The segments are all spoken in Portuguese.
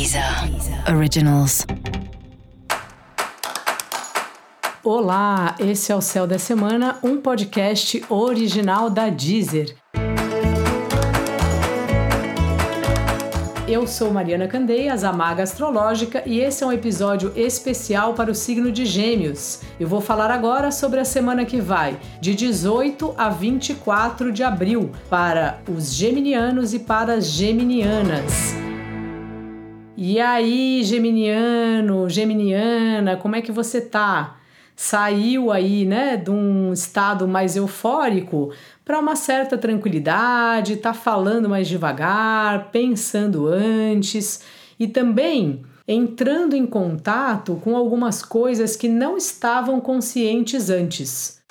Deezer Originals. Olá, esse é o Céu da Semana, um podcast original da Deezer. Eu sou Mariana Candeias, a Maga Astrológica, e esse é um episódio especial para o signo de Gêmeos. Eu vou falar agora sobre a semana que vai, de 18 a 24 de abril, para os geminianos e para as geminianas. E aí, geminiano, geminiana, como é que você tá? Saiu aí, né, de um estado mais eufórico para uma certa tranquilidade, tá falando mais devagar, pensando antes e também entrando em contato com algumas coisas que não estavam conscientes antes.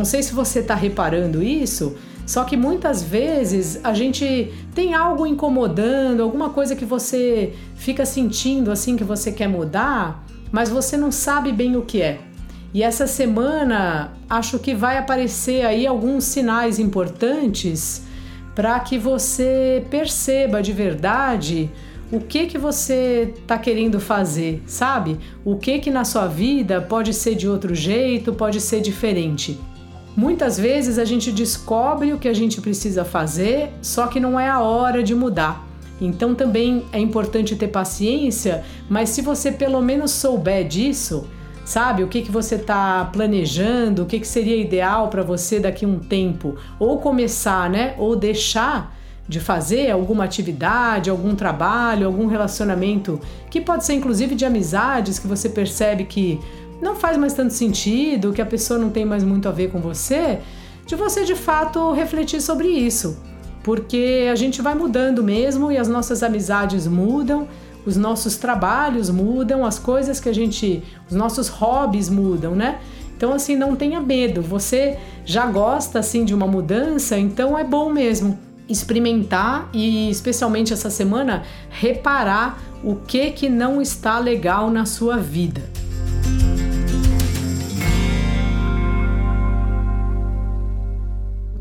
Não sei se você está reparando isso, só que muitas vezes a gente tem algo incomodando, alguma coisa que você fica sentindo assim que você quer mudar, mas você não sabe bem o que é. E essa semana acho que vai aparecer aí alguns sinais importantes para que você perceba de verdade o que que você está querendo fazer, sabe? O que que na sua vida pode ser de outro jeito, pode ser diferente. Muitas vezes a gente descobre o que a gente precisa fazer, só que não é a hora de mudar. Então também é importante ter paciência, mas se você pelo menos souber disso, sabe, o que, que você está planejando, o que, que seria ideal para você daqui a um tempo, ou começar, né, ou deixar de fazer alguma atividade, algum trabalho, algum relacionamento, que pode ser inclusive de amizades que você percebe que não faz mais tanto sentido, que a pessoa não tem mais muito a ver com você, de você de fato refletir sobre isso. Porque a gente vai mudando mesmo e as nossas amizades mudam, os nossos trabalhos mudam, as coisas que a gente, os nossos hobbies mudam, né? Então assim, não tenha medo. Você já gosta assim de uma mudança, então é bom mesmo experimentar e especialmente essa semana reparar o que que não está legal na sua vida.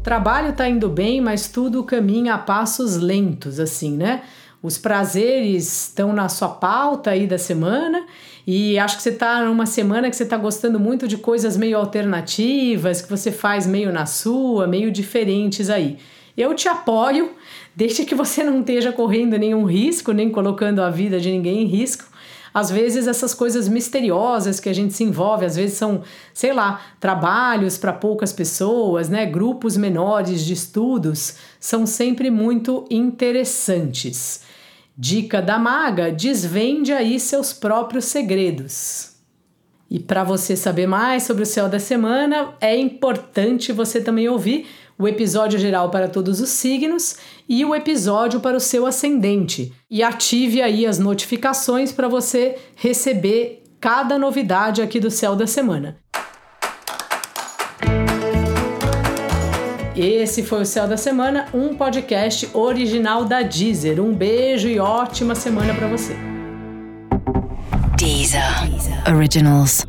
Trabalho está indo bem, mas tudo caminha a passos lentos, assim, né? Os prazeres estão na sua pauta aí da semana e acho que você está numa semana que você está gostando muito de coisas meio alternativas, que você faz meio na sua, meio diferentes aí. Eu te apoio, desde que você não esteja correndo nenhum risco, nem colocando a vida de ninguém em risco às vezes essas coisas misteriosas que a gente se envolve, às vezes são, sei lá, trabalhos para poucas pessoas, né, grupos menores de estudos, são sempre muito interessantes. Dica da maga: desvende aí seus próprios segredos. E para você saber mais sobre o céu da semana, é importante você também ouvir o episódio geral para todos os signos e o episódio para o seu ascendente. E ative aí as notificações para você receber cada novidade aqui do céu da semana. Esse foi o Céu da Semana, um podcast original da Deezer. Um beijo e ótima semana para você. Deezer. Originals.